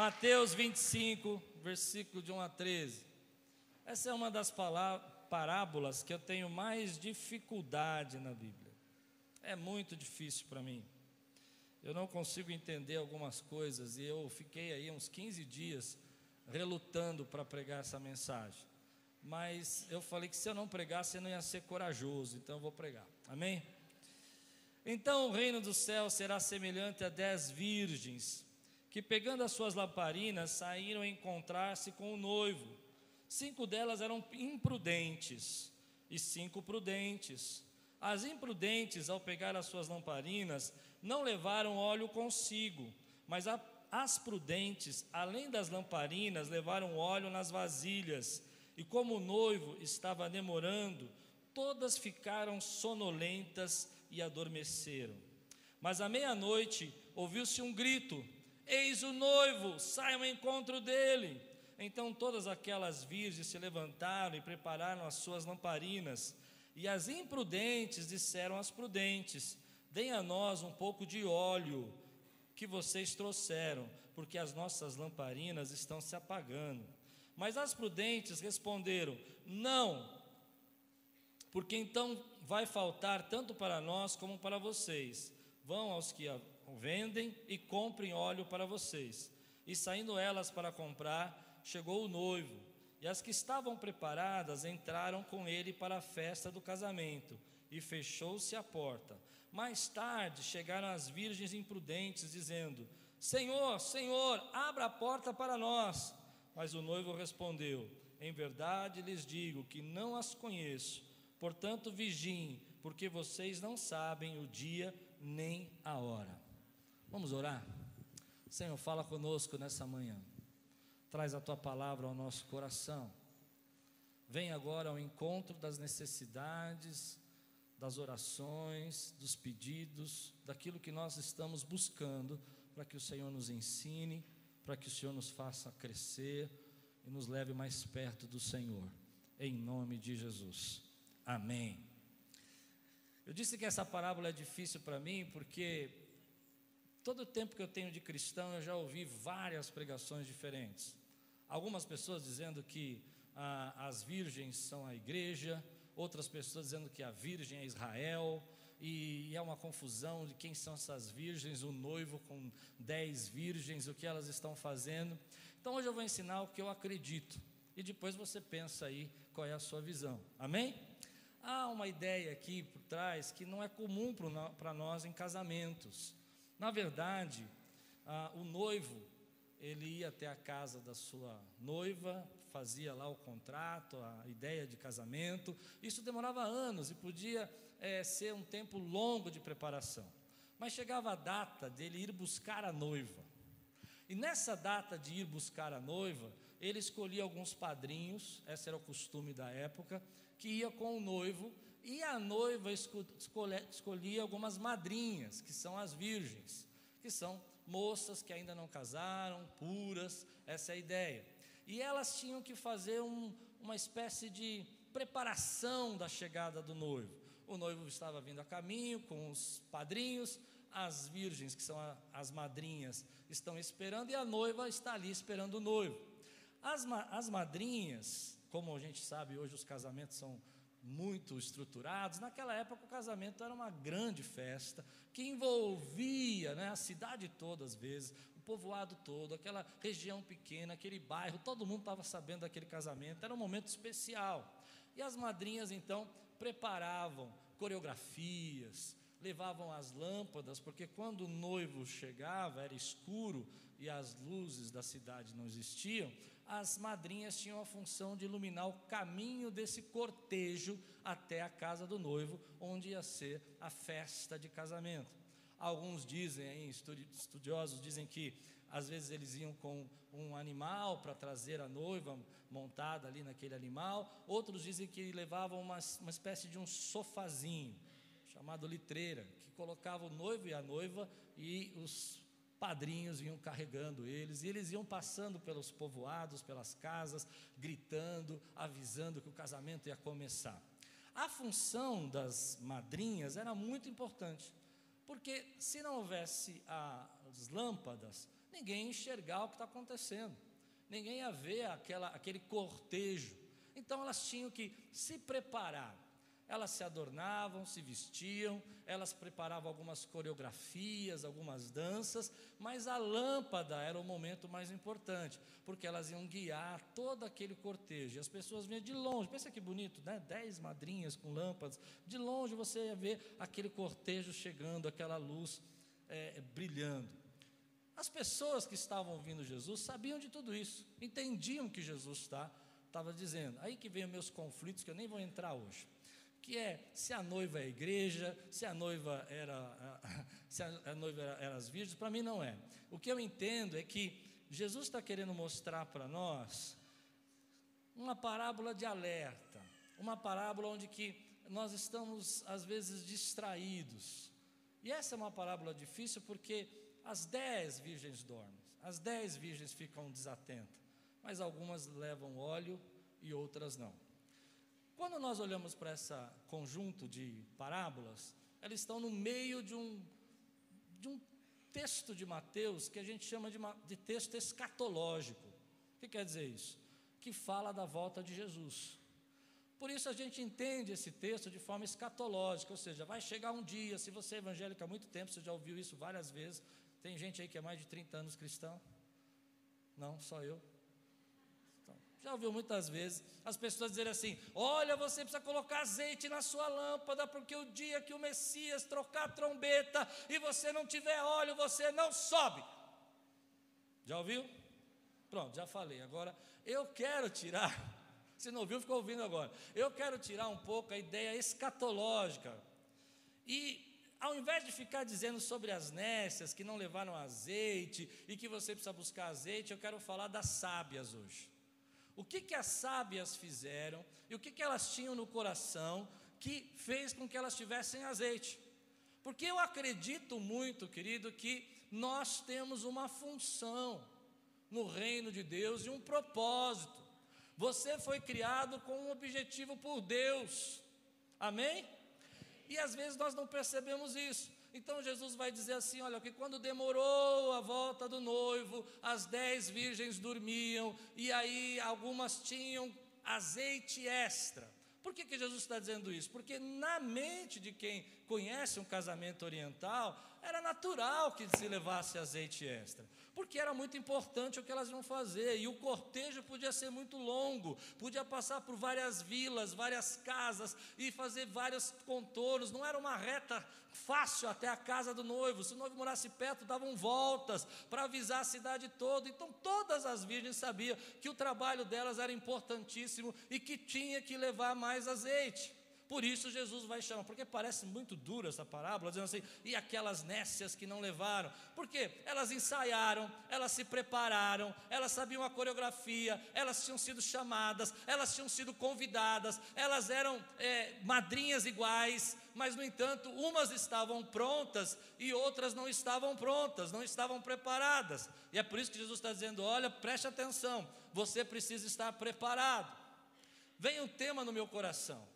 Mateus 25, versículo de 1 a 13. Essa é uma das parábolas que eu tenho mais dificuldade na Bíblia. É muito difícil para mim. Eu não consigo entender algumas coisas e eu fiquei aí uns 15 dias relutando para pregar essa mensagem. Mas eu falei que se eu não pregasse, eu não ia ser corajoso, então eu vou pregar. Amém? Então o reino do céu será semelhante a dez virgens, que pegando as suas lamparinas saíram encontrar-se com o noivo. Cinco delas eram imprudentes e cinco prudentes. As imprudentes, ao pegar as suas lamparinas, não levaram óleo consigo, mas a, as prudentes, além das lamparinas, levaram óleo nas vasilhas. E como o noivo estava demorando, todas ficaram sonolentas e adormeceram. Mas à meia-noite ouviu-se um grito: Eis o noivo, saiam ao encontro dele. Então todas aquelas virgens se levantaram e prepararam as suas lamparinas. E as imprudentes disseram às prudentes: Deem a nós um pouco de óleo que vocês trouxeram, porque as nossas lamparinas estão se apagando. Mas as prudentes responderam: Não, porque então vai faltar tanto para nós como para vocês. Vão aos que vendem e comprem óleo para vocês. E saindo elas para comprar, chegou o noivo, e as que estavam preparadas entraram com ele para a festa do casamento, e fechou-se a porta. Mais tarde chegaram as virgens imprudentes, dizendo: Senhor, Senhor, abra a porta para nós. Mas o noivo respondeu: Em verdade lhes digo que não as conheço. Portanto, vigiem, porque vocês não sabem o dia nem a hora. Vamos orar? Senhor, fala conosco nessa manhã. Traz a tua palavra ao nosso coração. Vem agora ao encontro das necessidades, das orações, dos pedidos, daquilo que nós estamos buscando, para que o Senhor nos ensine, para que o Senhor nos faça crescer e nos leve mais perto do Senhor. Em nome de Jesus. Amém. Eu disse que essa parábola é difícil para mim porque todo o tempo que eu tenho de cristão eu já ouvi várias pregações diferentes. Algumas pessoas dizendo que ah, as virgens são a igreja, outras pessoas dizendo que a virgem é Israel, e, e é uma confusão de quem são essas virgens, o noivo com dez virgens, o que elas estão fazendo. Então hoje eu vou ensinar o que eu acredito, e depois você pensa aí qual é a sua visão. Amém? Há uma ideia aqui por trás que não é comum para nós em casamentos. Na verdade, ah, o noivo, ele ia até a casa da sua noiva, fazia lá o contrato, a ideia de casamento. Isso demorava anos e podia é, ser um tempo longo de preparação. Mas chegava a data dele ir buscar a noiva. E nessa data de ir buscar a noiva, ele escolhia alguns padrinhos, esse era o costume da época, que ia com o noivo, e a noiva escolhia algumas madrinhas, que são as virgens, que são moças que ainda não casaram, puras, essa é a ideia. E elas tinham que fazer um, uma espécie de preparação da chegada do noivo. O noivo estava vindo a caminho com os padrinhos, as virgens, que são a, as madrinhas, estão esperando, e a noiva está ali esperando o noivo. As, as madrinhas como a gente sabe, hoje os casamentos são muito estruturados. Naquela época, o casamento era uma grande festa que envolvia né, a cidade toda, às vezes, o povoado todo, aquela região pequena, aquele bairro, todo mundo estava sabendo daquele casamento. Era um momento especial. E as madrinhas, então, preparavam coreografias, levavam as lâmpadas, porque quando o noivo chegava, era escuro e as luzes da cidade não existiam, as madrinhas tinham a função de iluminar o caminho desse cortejo até a casa do noivo, onde ia ser a festa de casamento. Alguns dizem, estudiosos dizem que às vezes eles iam com um animal para trazer a noiva montada ali naquele animal, outros dizem que levavam uma, uma espécie de um sofazinho, chamado litreira, que colocava o noivo e a noiva e os padrinhos iam carregando eles, e eles iam passando pelos povoados, pelas casas, gritando, avisando que o casamento ia começar. A função das madrinhas era muito importante, porque se não houvesse as lâmpadas, ninguém ia enxergar o que está acontecendo, ninguém ia ver aquela, aquele cortejo. Então elas tinham que se preparar. Elas se adornavam, se vestiam, elas preparavam algumas coreografias, algumas danças, mas a lâmpada era o momento mais importante, porque elas iam guiar todo aquele cortejo. E as pessoas vinham de longe, pensa que bonito, né? Dez madrinhas com lâmpadas, de longe você ia ver aquele cortejo chegando, aquela luz é, brilhando. As pessoas que estavam ouvindo Jesus sabiam de tudo isso, entendiam o que Jesus estava dizendo. Aí que vem os meus conflitos, que eu nem vou entrar hoje que é se a noiva é a igreja, se a noiva era, se a, noiva era, era as virgens, para mim não é. O que eu entendo é que Jesus está querendo mostrar para nós uma parábola de alerta, uma parábola onde que nós estamos às vezes distraídos. E essa é uma parábola difícil porque as dez virgens dormem, as dez virgens ficam desatentas, mas algumas levam óleo e outras não. Quando nós olhamos para esse conjunto de parábolas, elas estão no meio de um, de um texto de Mateus que a gente chama de, de texto escatológico. O que quer dizer isso? Que fala da volta de Jesus. Por isso a gente entende esse texto de forma escatológica, ou seja, vai chegar um dia, se você é evangélico há muito tempo, você já ouviu isso várias vezes. Tem gente aí que é mais de 30 anos cristão? Não, só eu. Já ouviu muitas vezes as pessoas dizerem assim: Olha, você precisa colocar azeite na sua lâmpada, porque o dia que o Messias trocar a trombeta e você não tiver óleo, você não sobe. Já ouviu? Pronto, já falei. Agora, eu quero tirar, se não ouviu, ficou ouvindo agora. Eu quero tirar um pouco a ideia escatológica. E ao invés de ficar dizendo sobre as nécias que não levaram azeite e que você precisa buscar azeite, eu quero falar das sábias hoje. O que, que as sábias fizeram e o que, que elas tinham no coração que fez com que elas tivessem azeite? Porque eu acredito muito, querido, que nós temos uma função no reino de Deus e um propósito. Você foi criado com um objetivo por Deus. Amém? E às vezes nós não percebemos isso. Então Jesus vai dizer assim: olha, que quando demorou a volta do noivo, as dez virgens dormiam, e aí algumas tinham azeite extra. Por que, que Jesus está dizendo isso? Porque na mente de quem conhece um casamento oriental, era natural que se levasse azeite extra porque era muito importante o que elas iam fazer, e o cortejo podia ser muito longo, podia passar por várias vilas, várias casas, e fazer vários contornos, não era uma reta fácil até a casa do noivo, se o noivo morasse perto, davam voltas para avisar a cidade toda, então todas as virgens sabiam que o trabalho delas era importantíssimo e que tinha que levar mais azeite. Por isso Jesus vai chamar, porque parece muito dura essa parábola, dizendo assim, e aquelas nécias que não levaram, porque elas ensaiaram, elas se prepararam, elas sabiam a coreografia, elas tinham sido chamadas, elas tinham sido convidadas, elas eram é, madrinhas iguais, mas no entanto, umas estavam prontas e outras não estavam prontas, não estavam preparadas, e é por isso que Jesus está dizendo: olha, preste atenção, você precisa estar preparado. Vem um tema no meu coração.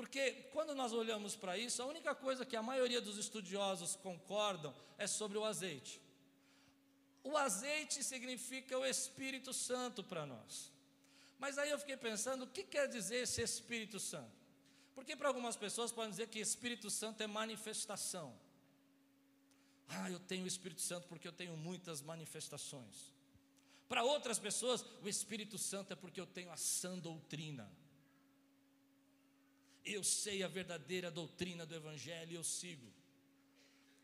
Porque quando nós olhamos para isso, a única coisa que a maioria dos estudiosos concordam é sobre o azeite. O azeite significa o Espírito Santo para nós. Mas aí eu fiquei pensando, o que quer dizer esse Espírito Santo? Porque para algumas pessoas podem dizer que Espírito Santo é manifestação. Ah, eu tenho o Espírito Santo porque eu tenho muitas manifestações. Para outras pessoas, o Espírito Santo é porque eu tenho a sã doutrina eu sei a verdadeira doutrina do Evangelho e eu sigo.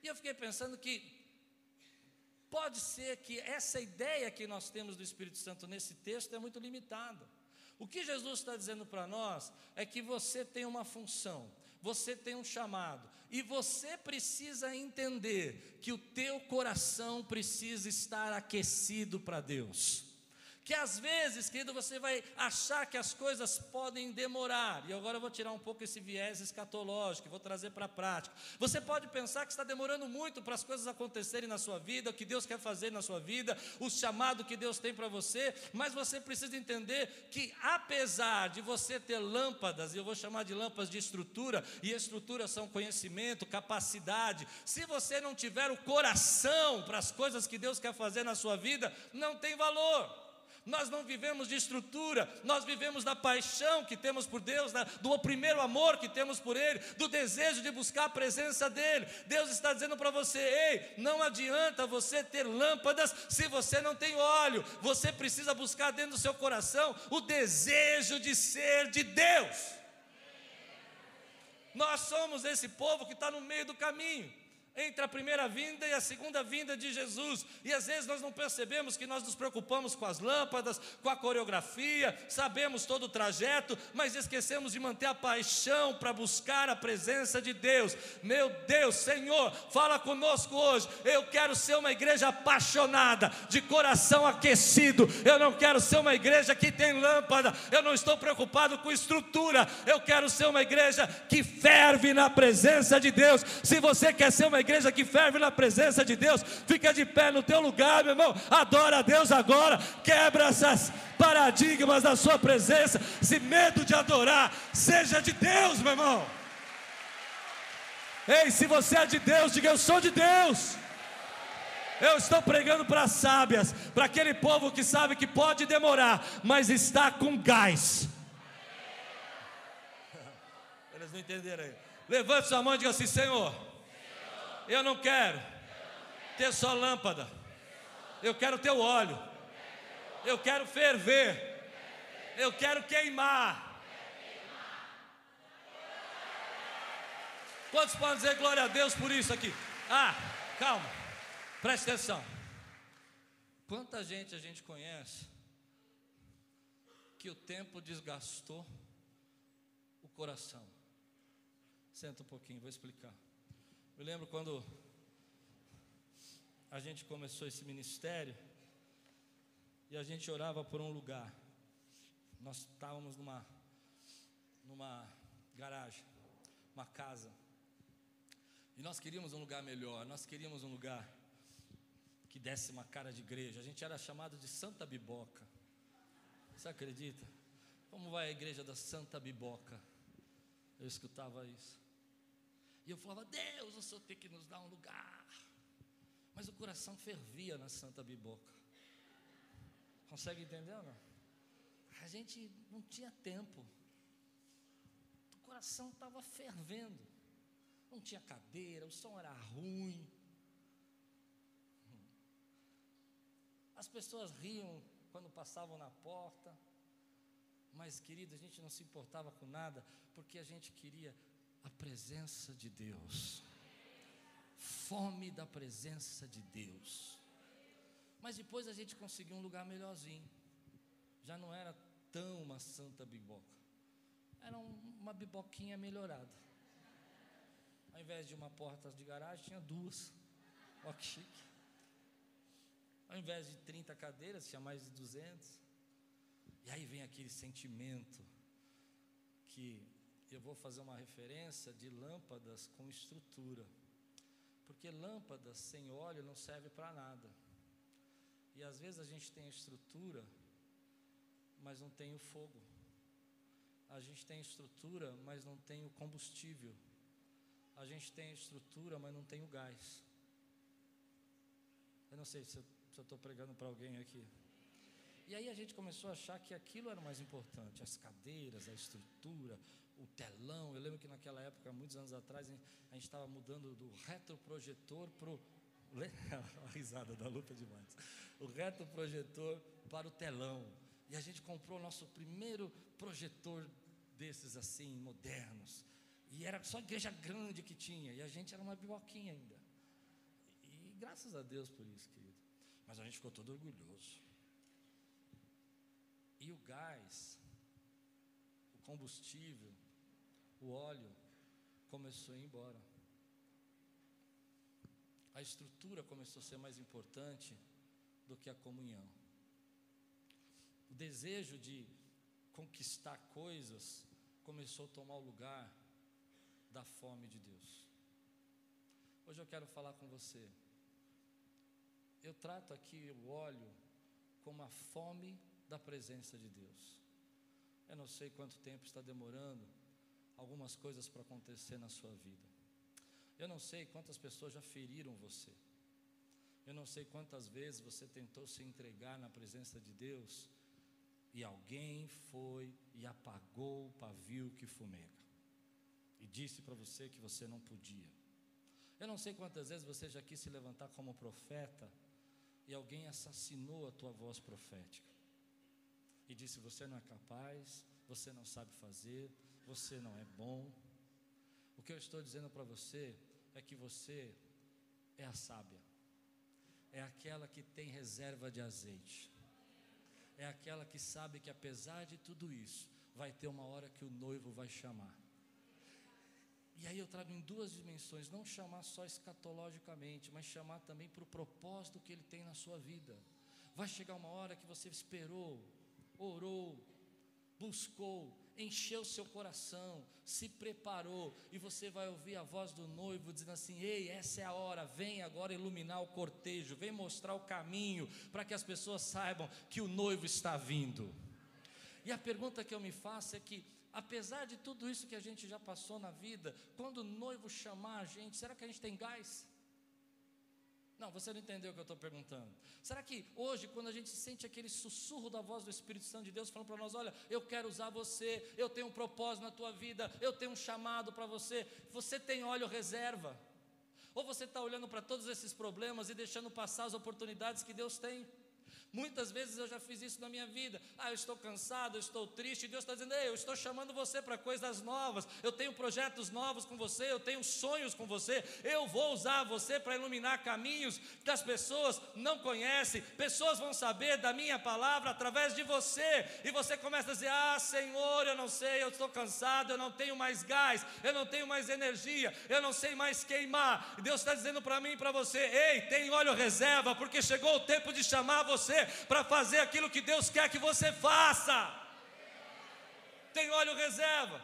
E eu fiquei pensando que pode ser que essa ideia que nós temos do Espírito Santo nesse texto é muito limitada. O que Jesus está dizendo para nós é que você tem uma função, você tem um chamado, e você precisa entender que o teu coração precisa estar aquecido para Deus que às vezes, querido, você vai achar que as coisas podem demorar. E agora eu vou tirar um pouco esse viés escatológico, vou trazer para a prática. Você pode pensar que está demorando muito para as coisas acontecerem na sua vida, o que Deus quer fazer na sua vida, o chamado que Deus tem para você, mas você precisa entender que apesar de você ter lâmpadas, e eu vou chamar de lâmpadas de estrutura, e estrutura são conhecimento, capacidade, se você não tiver o coração para as coisas que Deus quer fazer na sua vida, não tem valor nós não vivemos de estrutura, nós vivemos da paixão que temos por Deus, do primeiro amor que temos por Ele, do desejo de buscar a presença dEle. Deus está dizendo para você: ei, não adianta você ter lâmpadas se você não tem óleo, você precisa buscar dentro do seu coração o desejo de ser de Deus. Nós somos esse povo que está no meio do caminho entre a primeira vinda e a segunda vinda de Jesus. E às vezes nós não percebemos que nós nos preocupamos com as lâmpadas, com a coreografia, sabemos todo o trajeto, mas esquecemos de manter a paixão para buscar a presença de Deus. Meu Deus, Senhor, fala conosco hoje. Eu quero ser uma igreja apaixonada, de coração aquecido. Eu não quero ser uma igreja que tem lâmpada. Eu não estou preocupado com estrutura. Eu quero ser uma igreja que ferve na presença de Deus. Se você quer ser uma igreja que ferve na presença de Deus, fica de pé no teu lugar, meu irmão, adora a Deus agora, quebra essas paradigmas da sua presença, esse medo de adorar, seja de Deus, meu irmão. Ei, se você é de Deus, diga eu sou de Deus. Eu estou pregando para sábias, para aquele povo que sabe que pode demorar, mas está com gás. Eles não entenderam aí. Levante sua mão e diga assim: Senhor, eu não quero ter só lâmpada. Eu quero ter o óleo. Eu quero ferver. Eu quero queimar. Quantos podem dizer glória a Deus por isso aqui? Ah, calma, preste atenção. Quanta gente a gente conhece que o tempo desgastou o coração? Senta um pouquinho, vou explicar. Me lembro quando a gente começou esse ministério e a gente orava por um lugar. Nós estávamos numa numa garagem, uma casa. E nós queríamos um lugar melhor, nós queríamos um lugar que desse uma cara de igreja. A gente era chamado de Santa Biboca. Você acredita? Como vai a igreja da Santa Biboca? Eu escutava isso. E eu falava, Deus, o Senhor tem que nos dar um lugar. Mas o coração fervia na Santa Biboca. Consegue entender ou não? A gente não tinha tempo. O coração estava fervendo. Não tinha cadeira, o som era ruim. As pessoas riam quando passavam na porta. Mas, querido, a gente não se importava com nada, porque a gente queria a presença de Deus. Fome da presença de Deus. Mas depois a gente conseguiu um lugar melhorzinho. Já não era tão uma santa biboca. Era uma biboquinha melhorada. Ao invés de uma porta de garagem, tinha duas. Ó que chique. Ao invés de 30 cadeiras, tinha mais de 200. E aí vem aquele sentimento que eu vou fazer uma referência de lâmpadas com estrutura. Porque lâmpadas sem óleo não serve para nada. E às vezes a gente tem a estrutura, mas não tem o fogo. A gente tem estrutura, mas não tem o combustível. A gente tem estrutura, mas não tem o gás. Eu não sei se eu estou pregando para alguém aqui. E aí a gente começou a achar que aquilo era mais importante, as cadeiras, a estrutura, o telão. Eu lembro que naquela época, muitos anos atrás, a gente estava mudando do retroprojetor para o. a risada da luta demais. O retroprojetor para o telão. E a gente comprou o nosso primeiro projetor desses assim, modernos. E era só igreja grande que tinha. E a gente era uma biboquinha ainda. E graças a Deus por isso, querido. Mas a gente ficou todo orgulhoso. E o gás, o combustível, o óleo começou a ir embora. A estrutura começou a ser mais importante do que a comunhão. o desejo de conquistar coisas começou a tomar o lugar da fome de Deus. Hoje eu quero falar com você. Eu trato aqui o óleo como a fome da presença de Deus. Eu não sei quanto tempo está demorando algumas coisas para acontecer na sua vida. Eu não sei quantas pessoas já feriram você. Eu não sei quantas vezes você tentou se entregar na presença de Deus e alguém foi e apagou o pavio que fumega e disse para você que você não podia. Eu não sei quantas vezes você já quis se levantar como profeta e alguém assassinou a tua voz profética e disse: Você não é capaz, você não sabe fazer, você não é bom. O que eu estou dizendo para você é que você é a sábia, é aquela que tem reserva de azeite, é aquela que sabe que apesar de tudo isso, vai ter uma hora que o noivo vai chamar. E aí eu trago em duas dimensões, não chamar só escatologicamente, mas chamar também para o propósito que ele tem na sua vida. Vai chegar uma hora que você esperou, orou, buscou, encheu seu coração, se preparou, e você vai ouvir a voz do noivo dizendo assim: Ei, essa é a hora, vem agora iluminar o cortejo, vem mostrar o caminho, para que as pessoas saibam que o noivo está vindo. E a pergunta que eu me faço é que, apesar de tudo isso que a gente já passou na vida, quando o noivo chamar a gente, será que a gente tem gás? Não, você não entendeu o que eu estou perguntando. Será que hoje, quando a gente sente aquele sussurro da voz do Espírito Santo de Deus falando para nós: olha, eu quero usar você, eu tenho um propósito na tua vida, eu tenho um chamado para você, você tem óleo reserva? Ou você está olhando para todos esses problemas e deixando passar as oportunidades que Deus tem? Muitas vezes eu já fiz isso na minha vida. Ah, eu estou cansado, eu estou triste. Deus está dizendo: Ei, eu estou chamando você para coisas novas. Eu tenho projetos novos com você. Eu tenho sonhos com você. Eu vou usar você para iluminar caminhos que as pessoas não conhecem. Pessoas vão saber da minha palavra através de você. E você começa a dizer: Ah, Senhor, eu não sei, eu estou cansado, eu não tenho mais gás, eu não tenho mais energia, eu não sei mais queimar. E Deus está dizendo para mim e para você: Ei, tem óleo reserva, porque chegou o tempo de chamar você para fazer aquilo que Deus quer que você faça. Tem óleo reserva.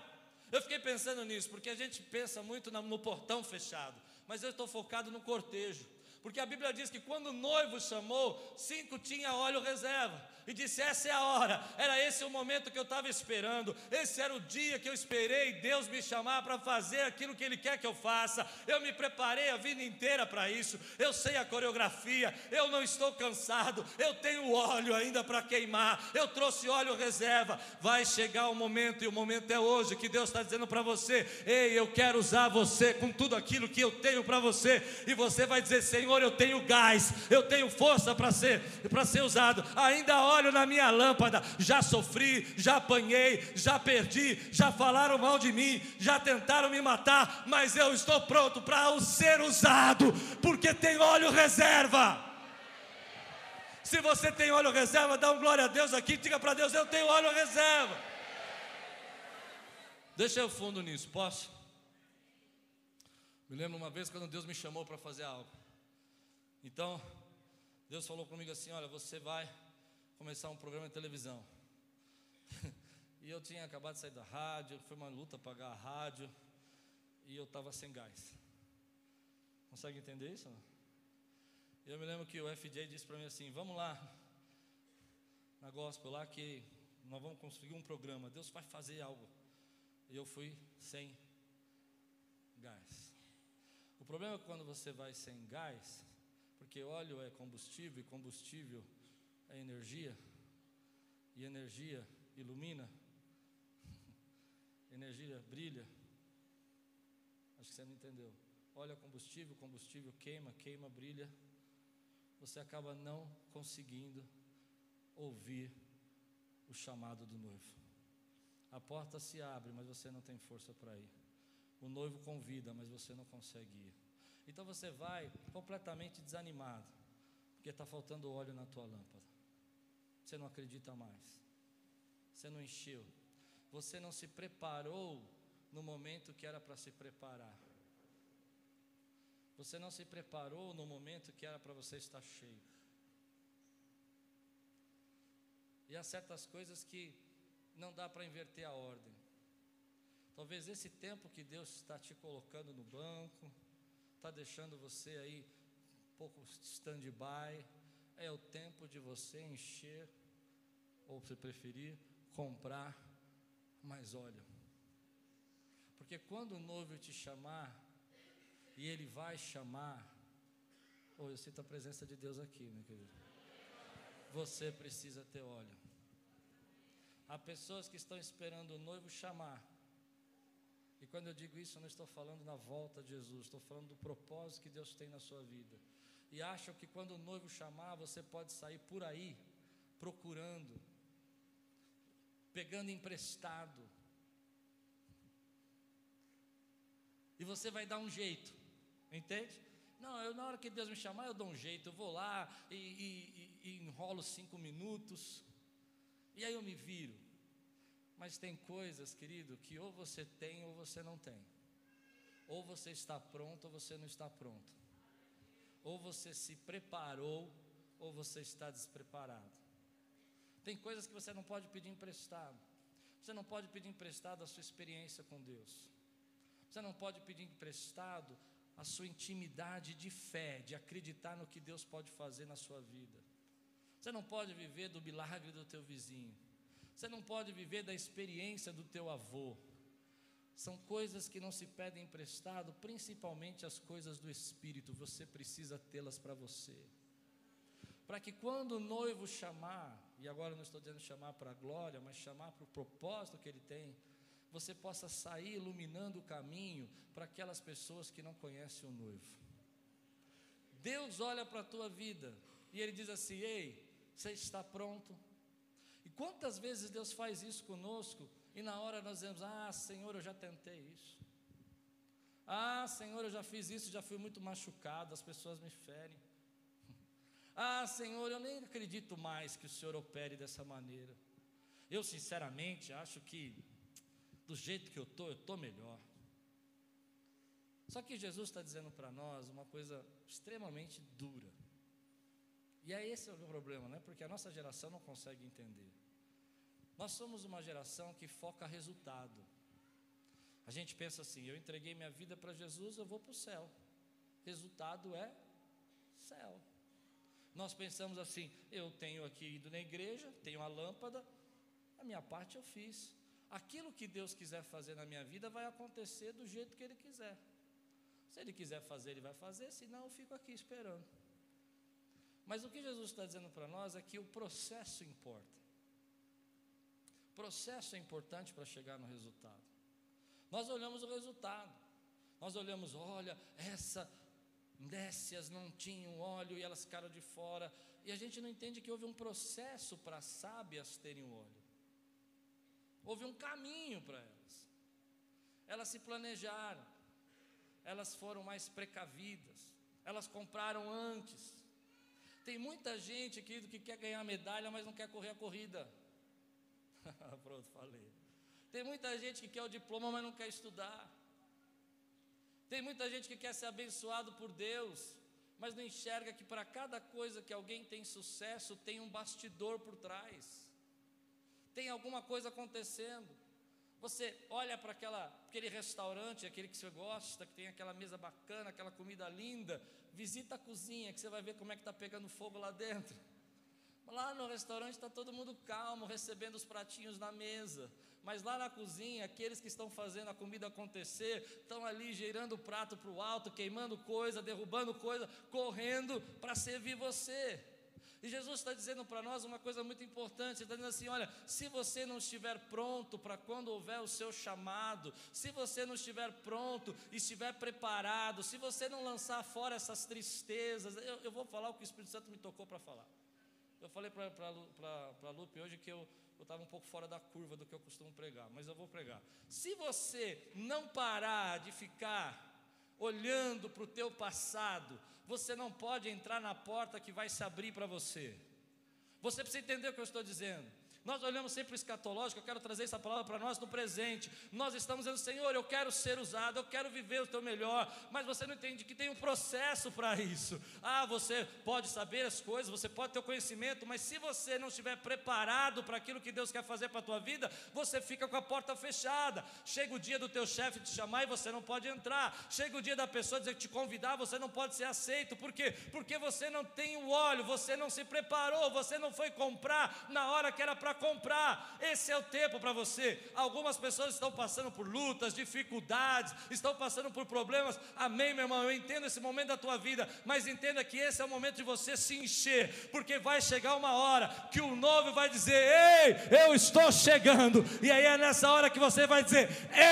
Eu fiquei pensando nisso, porque a gente pensa muito no portão fechado, mas eu estou focado no cortejo. Porque a Bíblia diz que quando o noivo chamou, cinco tinha óleo reserva. E disse: Essa é a hora, era esse o momento que eu estava esperando, esse era o dia que eu esperei Deus me chamar para fazer aquilo que Ele quer que eu faça. Eu me preparei a vida inteira para isso, eu sei a coreografia, eu não estou cansado, eu tenho óleo ainda para queimar, eu trouxe óleo reserva. Vai chegar o momento, e o momento é hoje, que Deus está dizendo para você: Ei, eu quero usar você com tudo aquilo que eu tenho para você, e você vai dizer: Senhor, eu tenho gás, eu tenho força para ser, para ser usado, ainda óleo na minha lâmpada. Já sofri, já apanhei, já perdi, já falaram mal de mim, já tentaram me matar, mas eu estou pronto para ser usado, porque tem óleo reserva. Se você tem óleo reserva, dá um glória a Deus aqui, diga para Deus: Eu tenho óleo reserva. Deixa eu fundo nisso, posso? Me lembro uma vez quando Deus me chamou para fazer algo. Então, Deus falou comigo assim: Olha, você vai começar um programa de televisão. e eu tinha acabado de sair da rádio, foi uma luta pagar a rádio, e eu estava sem gás. Consegue entender isso? Eu me lembro que o FJ disse para mim assim: Vamos lá, na gospel lá, que nós vamos conseguir um programa, Deus vai fazer algo. E eu fui sem gás. O problema é que quando você vai sem gás, porque óleo é combustível e combustível é energia, e energia ilumina, energia brilha. Acho que você não entendeu. Olha combustível, combustível queima, queima, brilha. Você acaba não conseguindo ouvir o chamado do noivo. A porta se abre, mas você não tem força para ir. O noivo convida, mas você não consegue ir. Então você vai completamente desanimado, porque está faltando óleo na tua lâmpada. Você não acredita mais. Você não encheu. Você não se preparou no momento que era para se preparar. Você não se preparou no momento que era para você estar cheio. E há certas coisas que não dá para inverter a ordem. Talvez esse tempo que Deus está te colocando no banco, está deixando você aí um pouco stand-by, é o tempo de você encher, ou se preferir, comprar mais óleo. Porque quando o noivo te chamar, e ele vai chamar, ou oh, eu sinto a presença de Deus aqui, meu querido. Você precisa ter óleo. Há pessoas que estão esperando o noivo chamar. E quando eu digo isso, eu não estou falando na volta de Jesus, estou falando do propósito que Deus tem na sua vida. E acham que quando o noivo chamar, você pode sair por aí procurando, pegando emprestado. E você vai dar um jeito, entende? Não, eu, na hora que Deus me chamar, eu dou um jeito, eu vou lá e, e, e enrolo cinco minutos, e aí eu me viro. Mas tem coisas, querido, que ou você tem ou você não tem. Ou você está pronto ou você não está pronto. Ou você se preparou ou você está despreparado. Tem coisas que você não pode pedir emprestado. Você não pode pedir emprestado a sua experiência com Deus. Você não pode pedir emprestado a sua intimidade de fé, de acreditar no que Deus pode fazer na sua vida. Você não pode viver do milagre do teu vizinho. Você não pode viver da experiência do teu avô. São coisas que não se pedem emprestado, principalmente as coisas do espírito, você precisa tê-las para você. Para que quando o noivo chamar, e agora não estou dizendo chamar para a glória, mas chamar para o propósito que ele tem, você possa sair iluminando o caminho para aquelas pessoas que não conhecem o noivo. Deus olha para a tua vida e Ele diz assim: Ei, você está pronto? E quantas vezes Deus faz isso conosco e na hora nós dizemos: Ah, Senhor, eu já tentei isso. Ah, Senhor, eu já fiz isso, já fui muito machucado, as pessoas me ferem. Ah, Senhor, eu nem acredito mais que o Senhor opere dessa maneira. Eu, sinceramente, acho que do jeito que eu estou, eu estou melhor. Só que Jesus está dizendo para nós uma coisa extremamente dura. E é esse o problema, né? Porque a nossa geração não consegue entender. Nós somos uma geração que foca resultado. A gente pensa assim: eu entreguei minha vida para Jesus, eu vou para o céu. Resultado é céu. Nós pensamos assim: eu tenho aqui ido na igreja, tenho a lâmpada, a minha parte eu fiz. Aquilo que Deus quiser fazer na minha vida vai acontecer do jeito que Ele quiser. Se Ele quiser fazer, Ele vai fazer, senão eu fico aqui esperando. Mas o que Jesus está dizendo para nós é que o processo importa. O processo é importante para chegar no resultado. Nós olhamos o resultado. Nós olhamos, olha, essa nécias não tinham óleo e elas ficaram de fora. E a gente não entende que houve um processo para sábias terem o óleo. Houve um caminho para elas. Elas se planejaram. Elas foram mais precavidas. Elas compraram antes. Tem muita gente, querido, que quer ganhar medalha, mas não quer correr a corrida. Pronto, falei. Tem muita gente que quer o diploma, mas não quer estudar. Tem muita gente que quer ser abençoado por Deus, mas não enxerga que para cada coisa que alguém tem sucesso, tem um bastidor por trás. Tem alguma coisa acontecendo. Você olha para aquele restaurante, aquele que você gosta, que tem aquela mesa bacana, aquela comida linda, visita a cozinha, que você vai ver como é que está pegando fogo lá dentro. Lá no restaurante está todo mundo calmo, recebendo os pratinhos na mesa. Mas lá na cozinha, aqueles que estão fazendo a comida acontecer, estão ali girando o prato para o alto, queimando coisa, derrubando coisa, correndo para servir você. E Jesus está dizendo para nós uma coisa muito importante: Ele está dizendo assim, olha, se você não estiver pronto para quando houver o seu chamado, se você não estiver pronto, estiver preparado, se você não lançar fora essas tristezas, eu, eu vou falar o que o Espírito Santo me tocou para falar. Eu falei para a Lupe hoje que eu estava um pouco fora da curva do que eu costumo pregar, mas eu vou pregar. Se você não parar de ficar olhando para o teu passado, você não pode entrar na porta que vai se abrir para você. Você precisa entender o que eu estou dizendo. Nós olhamos sempre o escatológico, eu quero trazer essa palavra para nós no presente. Nós estamos dizendo, Senhor, eu quero ser usado, eu quero viver o teu melhor, mas você não entende que tem um processo para isso. Ah, você pode saber as coisas, você pode ter o conhecimento, mas se você não estiver preparado para aquilo que Deus quer fazer para a tua vida, você fica com a porta fechada. Chega o dia do teu chefe te chamar e você não pode entrar. Chega o dia da pessoa dizer que te convidar, você não pode ser aceito. Por quê? Porque você não tem o óleo, você não se preparou, você não foi comprar na hora que era para comprar. Esse é o tempo para você. Algumas pessoas estão passando por lutas, dificuldades, estão passando por problemas. Amém, meu irmão. Eu entendo esse momento da tua vida, mas entenda que esse é o momento de você se encher, porque vai chegar uma hora que o novo vai dizer: Ei, eu estou chegando. E aí é nessa hora que você vai dizer: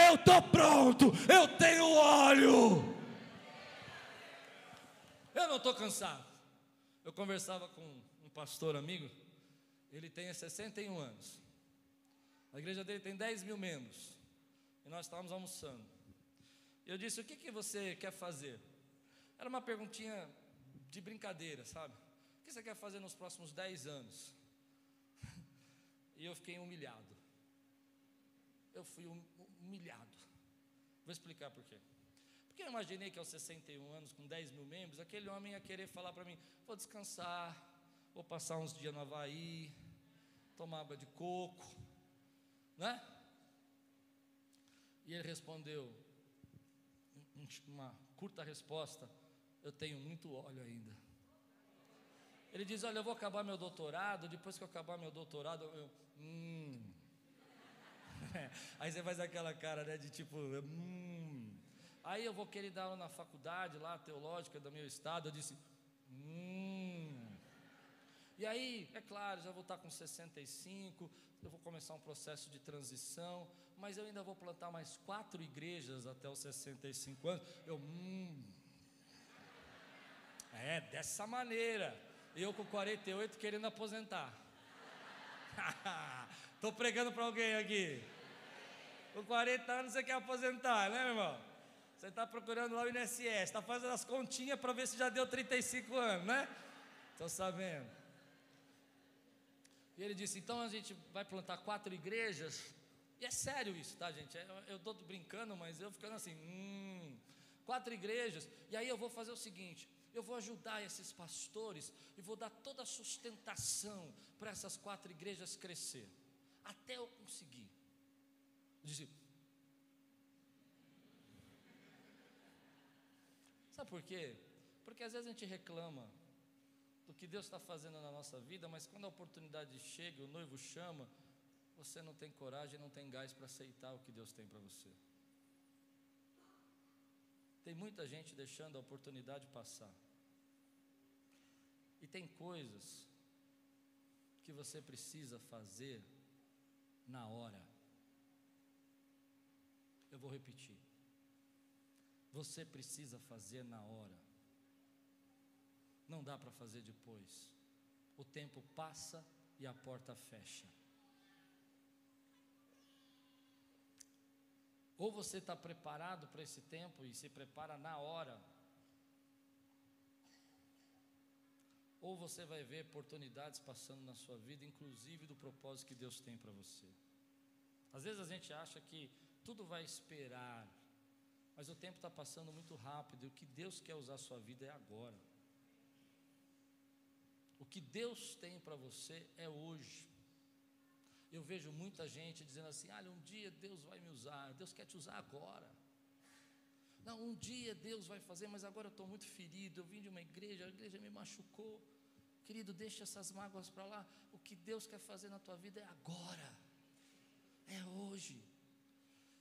Eu estou pronto, eu tenho óleo. Eu não estou cansado. Eu conversava com um pastor amigo ele tem 61 anos. A igreja dele tem 10 mil membros. E nós estávamos almoçando. Eu disse: O que, que você quer fazer? Era uma perguntinha de brincadeira, sabe? O que você quer fazer nos próximos 10 anos? E eu fiquei humilhado. Eu fui humilhado. Vou explicar por quê. Porque eu imaginei que aos 61 anos, com 10 mil membros, aquele homem ia querer falar para mim: vou descansar, vou passar uns dias no Havaí, tomar água de coco, né? E ele respondeu, uma curta resposta: Eu tenho muito óleo ainda. Ele diz: Olha, eu vou acabar meu doutorado. Depois que eu acabar meu doutorado, eu. Hum. Aí você faz aquela cara, né? De tipo. Hum. Aí eu vou querer dar aula na faculdade lá, teológica do meu estado. Eu disse: Hum. E aí, é claro, já vou estar com 65, eu vou começar um processo de transição, mas eu ainda vou plantar mais quatro igrejas até os 65 anos. Eu, hum. É, dessa maneira. Eu com 48 querendo aposentar. Estou pregando para alguém aqui. Com 40 anos você quer aposentar, né, meu irmão? Você está procurando lá o INSS, está fazendo as continhas para ver se já deu 35 anos, né? Estou sabendo. E ele disse: então a gente vai plantar quatro igrejas. E é sério isso, tá, gente? É, eu estou brincando, mas eu ficando assim: hum, quatro igrejas. E aí eu vou fazer o seguinte: eu vou ajudar esses pastores e vou dar toda a sustentação para essas quatro igrejas crescer, até eu conseguir. Disse, sabe por quê? Porque às vezes a gente reclama do que Deus está fazendo na nossa vida, mas quando a oportunidade chega, o noivo chama, você não tem coragem, não tem gás para aceitar o que Deus tem para você. Tem muita gente deixando a oportunidade passar. E tem coisas que você precisa fazer na hora. Eu vou repetir. Você precisa fazer na hora não dá para fazer depois. O tempo passa e a porta fecha. Ou você está preparado para esse tempo e se prepara na hora, ou você vai ver oportunidades passando na sua vida, inclusive do propósito que Deus tem para você. Às vezes a gente acha que tudo vai esperar, mas o tempo está passando muito rápido e o que Deus quer usar a sua vida é agora. O que Deus tem para você é hoje. Eu vejo muita gente dizendo assim: olha, um dia Deus vai me usar, Deus quer te usar agora. Não, um dia Deus vai fazer, mas agora eu estou muito ferido. Eu vim de uma igreja, a igreja me machucou. Querido, deixa essas mágoas para lá. O que Deus quer fazer na tua vida é agora, é hoje.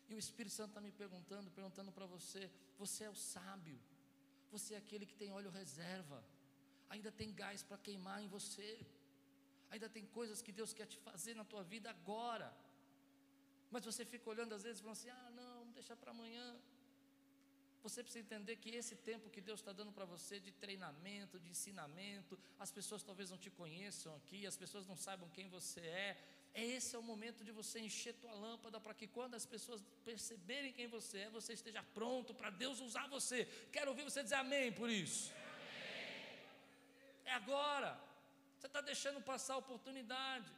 E o Espírito Santo está me perguntando, perguntando para você: você é o sábio, você é aquele que tem óleo reserva ainda tem gás para queimar em você, ainda tem coisas que Deus quer te fazer na tua vida agora. Mas você fica olhando às vezes e falando assim: ah, não, deixa para amanhã. Você precisa entender que esse tempo que Deus está dando para você de treinamento, de ensinamento, as pessoas talvez não te conheçam aqui, as pessoas não saibam quem você é. É esse é o momento de você encher tua lâmpada para que quando as pessoas perceberem quem você é, você esteja pronto para Deus usar você. Quero ouvir você dizer amém por isso. É agora. Você está deixando passar a oportunidade.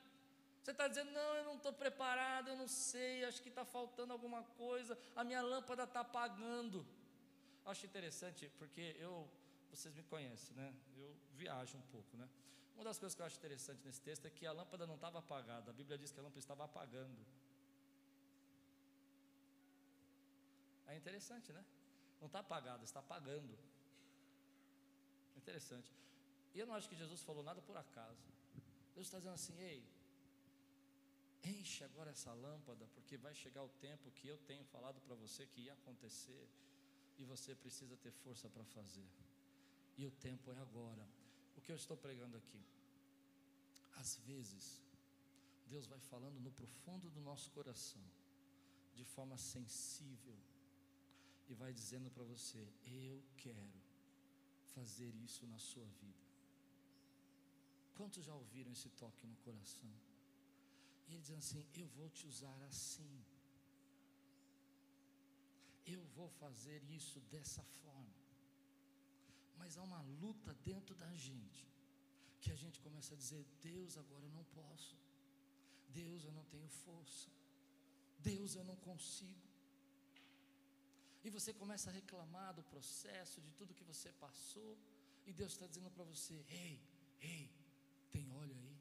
Você está dizendo, não, eu não estou preparado, eu não sei, acho que está faltando alguma coisa, a minha lâmpada está apagando. Acho interessante, porque eu, vocês me conhecem, né? Eu viajo um pouco, né? Uma das coisas que eu acho interessante nesse texto é que a lâmpada não estava apagada, a Bíblia diz que a lâmpada estava apagando. É interessante, né? Não está apagada, está apagando. É interessante. E eu não acho que Jesus falou nada por acaso. Deus está dizendo assim: ei, enche agora essa lâmpada, porque vai chegar o tempo que eu tenho falado para você que ia acontecer, e você precisa ter força para fazer. E o tempo é agora. O que eu estou pregando aqui? Às vezes, Deus vai falando no profundo do nosso coração, de forma sensível, e vai dizendo para você: Eu quero fazer isso na sua vida. Quantos já ouviram esse toque no coração? E ele diz assim: Eu vou te usar assim. Eu vou fazer isso dessa forma. Mas há uma luta dentro da gente, que a gente começa a dizer: Deus, agora eu não posso. Deus, eu não tenho força. Deus, eu não consigo. E você começa a reclamar do processo, de tudo que você passou, e Deus está dizendo para você: Ei, ei, tem óleo aí?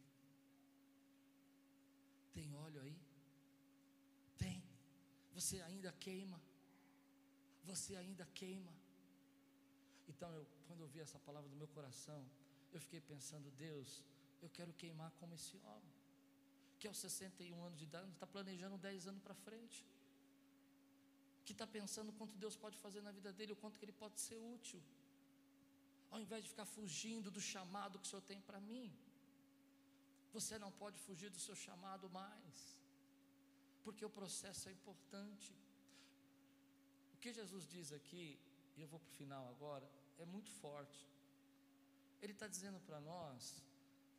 Tem óleo aí? Tem. Você ainda queima. Você ainda queima. Então, eu, quando eu vi essa palavra do meu coração, eu fiquei pensando: Deus, eu quero queimar como esse homem, que aos 61 anos de idade está planejando 10 anos para frente que está pensando quanto Deus pode fazer na vida dele, o quanto que ele pode ser útil, ao invés de ficar fugindo do chamado que o Senhor tem para mim. Você não pode fugir do seu chamado mais, porque o processo é importante. O que Jesus diz aqui, e eu vou para o final agora, é muito forte. Ele está dizendo para nós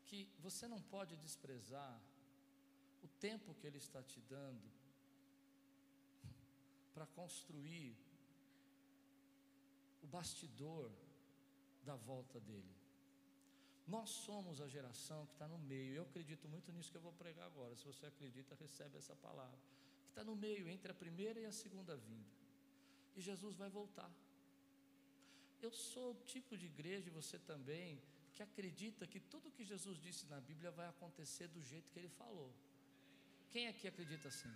que você não pode desprezar o tempo que Ele está te dando para construir o bastidor da volta dele. Nós somos a geração que está no meio, eu acredito muito nisso que eu vou pregar agora. Se você acredita, recebe essa palavra. Que está no meio entre a primeira e a segunda vinda. E Jesus vai voltar. Eu sou o tipo de igreja, e você também, que acredita que tudo que Jesus disse na Bíblia vai acontecer do jeito que ele falou. Quem aqui acredita assim?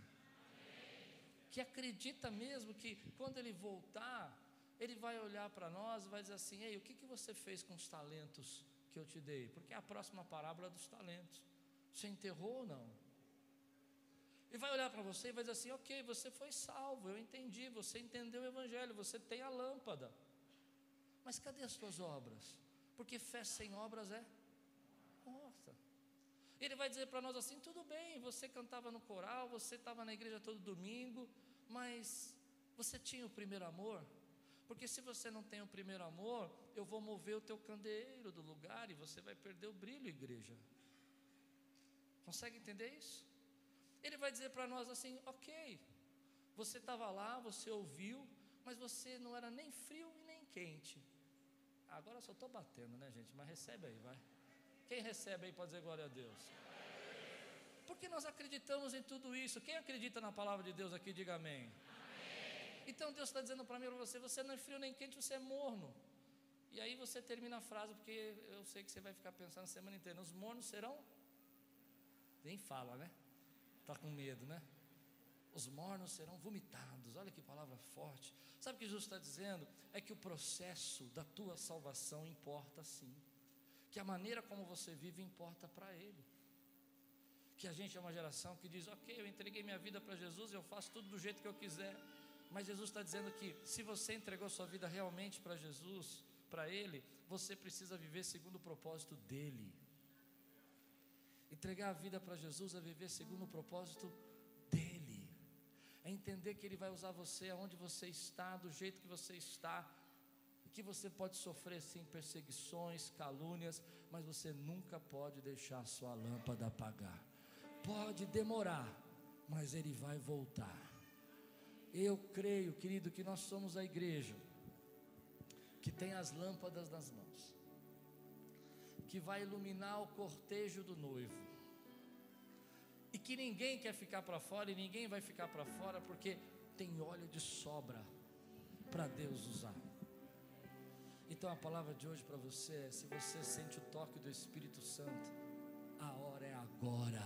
que acredita mesmo que quando ele voltar, ele vai olhar para nós e vai dizer assim: Ei, o que, que você fez com os talentos que eu te dei? Porque é a próxima parábola dos talentos. Você enterrou ou não? E vai olhar para você e vai dizer assim: Ok, você foi salvo, eu entendi, você entendeu o Evangelho, você tem a lâmpada. Mas cadê as suas obras? Porque fé sem obras é morta. Ele vai dizer para nós assim: tudo bem, você cantava no coral, você estava na igreja todo domingo, mas você tinha o primeiro amor? Porque se você não tem o primeiro amor, eu vou mover o teu candeeiro do lugar e você vai perder o brilho, igreja. Consegue entender isso? Ele vai dizer para nós assim: ok, você estava lá, você ouviu, mas você não era nem frio e nem quente. Agora só estou batendo, né, gente? Mas recebe aí, vai. Quem recebe aí pode dizer glória a Deus. Porque nós acreditamos em tudo isso. Quem acredita na palavra de Deus aqui, diga amém. Então Deus está dizendo para mim para você: você não é frio nem quente, você é morno. E aí você termina a frase, porque eu sei que você vai ficar pensando a semana inteira: os mornos serão. Nem fala, né? Está com medo, né? Os mornos serão vomitados. Olha que palavra forte. Sabe o que Jesus está dizendo? É que o processo da tua salvação importa sim. Que a maneira como você vive importa para Ele que a gente é uma geração que diz: Ok, eu entreguei minha vida para Jesus, eu faço tudo do jeito que eu quiser. Mas Jesus está dizendo que se você entregou sua vida realmente para Jesus, para Ele, você precisa viver segundo o propósito dEle. Entregar a vida para Jesus é viver segundo o propósito dEle. É entender que Ele vai usar você aonde você está, do jeito que você está, e que você pode sofrer sim perseguições, calúnias, mas você nunca pode deixar sua lâmpada apagar. Pode demorar, mas ele vai voltar. Eu creio, querido, que nós somos a igreja que tem as lâmpadas nas mãos, que vai iluminar o cortejo do noivo, e que ninguém quer ficar para fora e ninguém vai ficar para fora porque tem óleo de sobra para Deus usar. Então a palavra de hoje para você é: se você sente o toque do Espírito Santo, a hora é agora.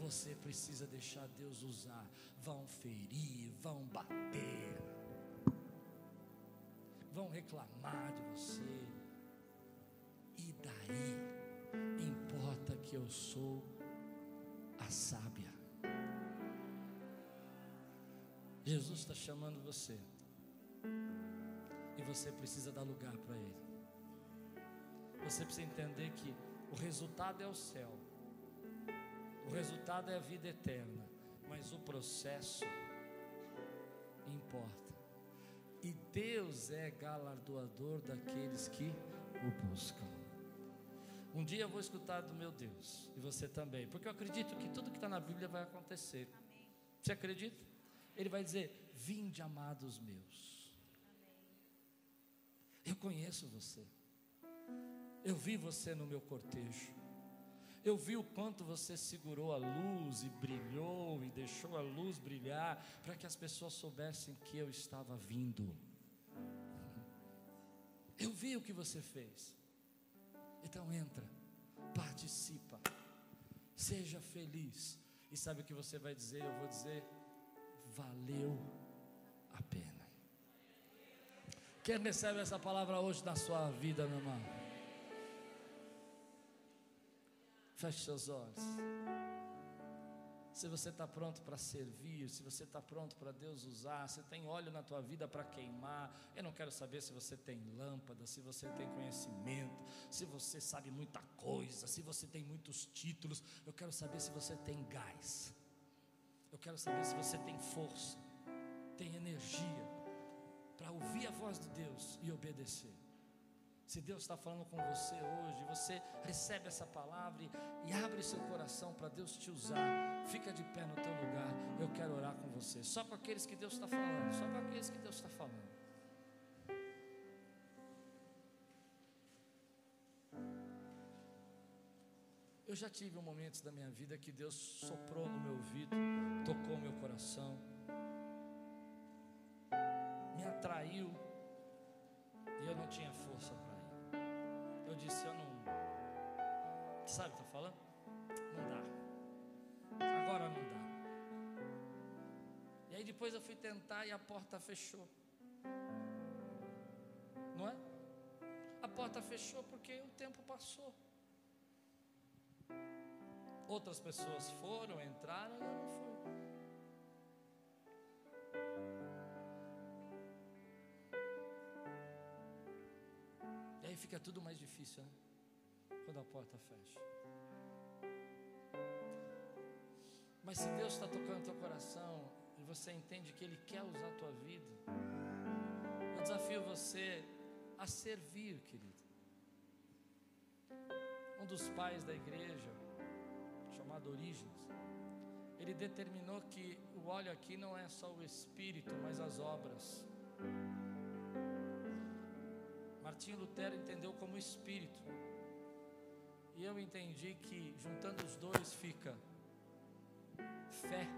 Você precisa deixar Deus usar. Vão ferir, vão bater, vão reclamar de você. E daí? Importa que eu sou a sábia. Jesus está chamando você e você precisa dar lugar para Ele. Você precisa entender que o resultado é o céu, o resultado é a vida eterna, mas o processo importa. E Deus é galardoador daqueles que o buscam. Um dia eu vou escutar do meu Deus, e você também, porque eu acredito que tudo que está na Bíblia vai acontecer. Você acredita? Ele vai dizer: Vinde, amados meus. Eu conheço você. Eu vi você no meu cortejo. Eu vi o quanto você segurou a luz e brilhou e deixou a luz brilhar para que as pessoas soubessem que eu estava vindo. Eu vi o que você fez. Então entra, participa, seja feliz. E sabe o que você vai dizer? Eu vou dizer: valeu a pena. Quem recebe essa palavra hoje na sua vida, meu irmão? Feche seus olhos. Se você está pronto para servir, se você está pronto para Deus usar, se tem óleo na tua vida para queimar, eu não quero saber se você tem lâmpada, se você tem conhecimento, se você sabe muita coisa, se você tem muitos títulos, eu quero saber se você tem gás, eu quero saber se você tem força, tem energia, para ouvir a voz de Deus e obedecer. Se Deus está falando com você hoje, você recebe essa palavra e, abre seu coração para Deus te usar. Fica de pé no teu lugar. Eu quero orar com você. Só com aqueles que Deus está falando. Só com aqueles que Deus está falando. Eu já tive momentos da minha vida que Deus soprou no meu ouvido, tocou meu coração me atraiu e eu não tinha força para. Eu disse: Eu não. Sabe o que estou falando? Não dá. Agora não dá. E aí depois eu fui tentar e a porta fechou. Não é? A porta fechou porque o tempo passou. Outras pessoas foram, entraram e eu não fui. Fica tudo mais difícil, né? Quando a porta fecha. Mas se Deus está tocando teu coração e você entende que Ele quer usar a tua vida, eu desafio você a servir, querido. Um dos pais da igreja, chamado Orígenes, ele determinou que o óleo aqui não é só o espírito, mas as obras. Martinho Lutero entendeu como espírito. E eu entendi que juntando os dois fica fé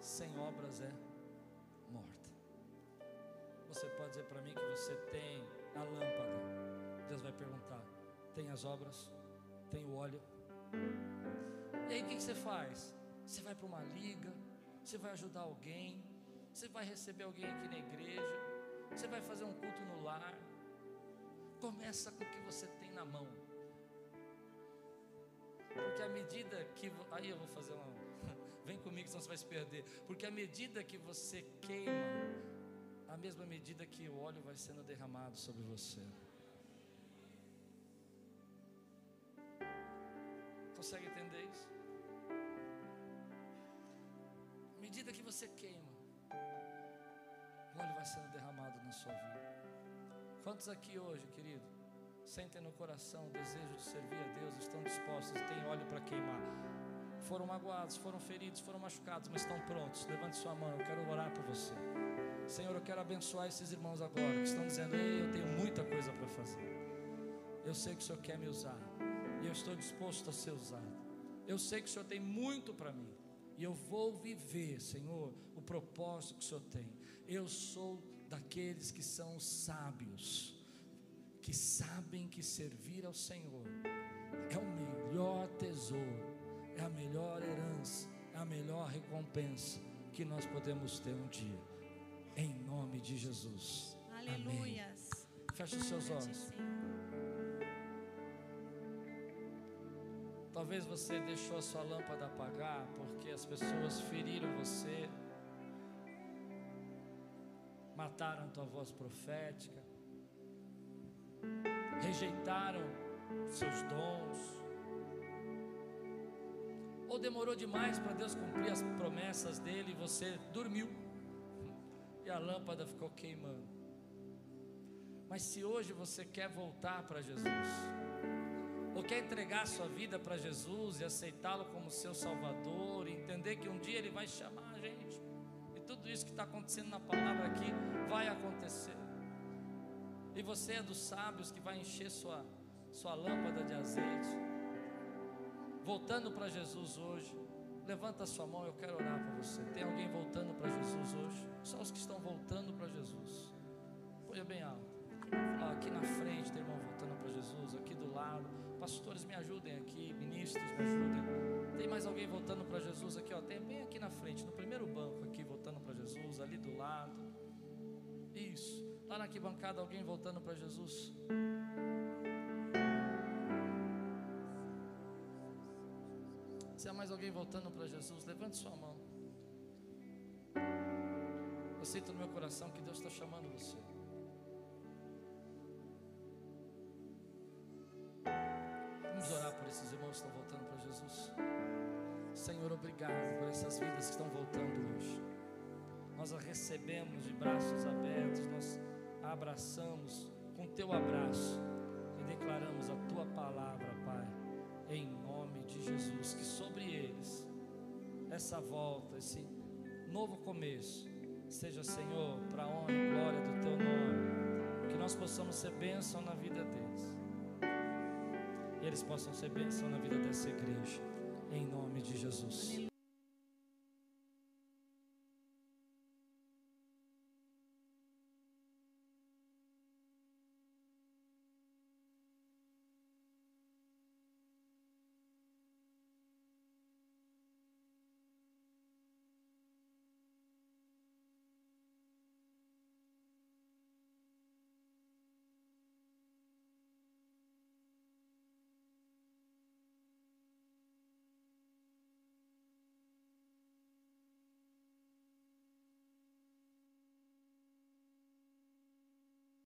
sem obras é morta. Você pode dizer para mim que você tem a lâmpada. Deus vai perguntar: tem as obras? Tem o óleo? E aí o que você faz? Você vai para uma liga? Você vai ajudar alguém? Você vai receber alguém aqui na igreja? Você vai fazer um culto no lar? Começa com o que você tem na mão. Porque à medida que. Aí eu vou fazer uma. Vem comigo, senão você vai se perder. Porque à medida que você queima, a mesma medida que o óleo vai sendo derramado sobre você. Consegue entender isso? À medida que você queima, o óleo vai sendo derramado na sua vida. Quantos aqui hoje, querido, sentem no coração o desejo de servir a Deus, estão dispostos, têm óleo para queimar? Foram magoados, foram feridos, foram machucados, mas estão prontos. Levante sua mão, eu quero orar por você. Senhor, eu quero abençoar esses irmãos agora que estão dizendo: Ei, eu tenho muita coisa para fazer. Eu sei que o Senhor quer me usar e eu estou disposto a ser usado. Eu sei que o Senhor tem muito para mim. E eu vou viver, Senhor, o propósito que o Senhor tem. Eu sou daqueles que são sábios, que sabem que servir ao Senhor é o melhor tesouro, é a melhor herança, é a melhor recompensa que nós podemos ter um dia. Em nome de Jesus. Aleluias. Feche os seus olhos. Talvez você deixou a sua lâmpada apagar porque as pessoas feriram você, mataram a tua voz profética, rejeitaram seus dons, ou demorou demais para Deus cumprir as promessas dele e você dormiu? E a lâmpada ficou queimando. Mas se hoje você quer voltar para Jesus, ou quer entregar sua vida para Jesus e aceitá-lo como seu Salvador, e entender que um dia Ele vai chamar a gente, e tudo isso que está acontecendo na palavra aqui vai acontecer, e você é dos sábios que vai encher sua, sua lâmpada de azeite, voltando para Jesus hoje, levanta sua mão, eu quero orar para você. Tem alguém voltando para Jesus hoje? Só os que estão voltando para Jesus. Põe bem alto. Aqui na frente tem irmão voltando para Jesus, aqui do lado. Pastores, me ajudem aqui, ministros, me ajudem. Tem mais alguém voltando para Jesus aqui, ó. Tem bem aqui na frente, no primeiro banco aqui, voltando para Jesus, ali do lado. Isso. Lá na arquibancada, alguém voltando para Jesus. Se há mais alguém voltando para Jesus, levante sua mão. Eu sinto no meu coração que Deus está chamando você. Vamos orar por esses irmãos que estão voltando para Jesus. Senhor, obrigado por essas vidas que estão voltando hoje. Nós a recebemos de braços abertos, nós abraçamos com teu abraço e declaramos a tua palavra, Pai, em nome de Jesus. Que sobre eles, essa volta, esse novo começo, seja, Senhor, para honra e glória do teu nome. Que nós possamos ser bênção na vida deles eles possam ser bênção na vida dessa igreja. Em nome de Jesus.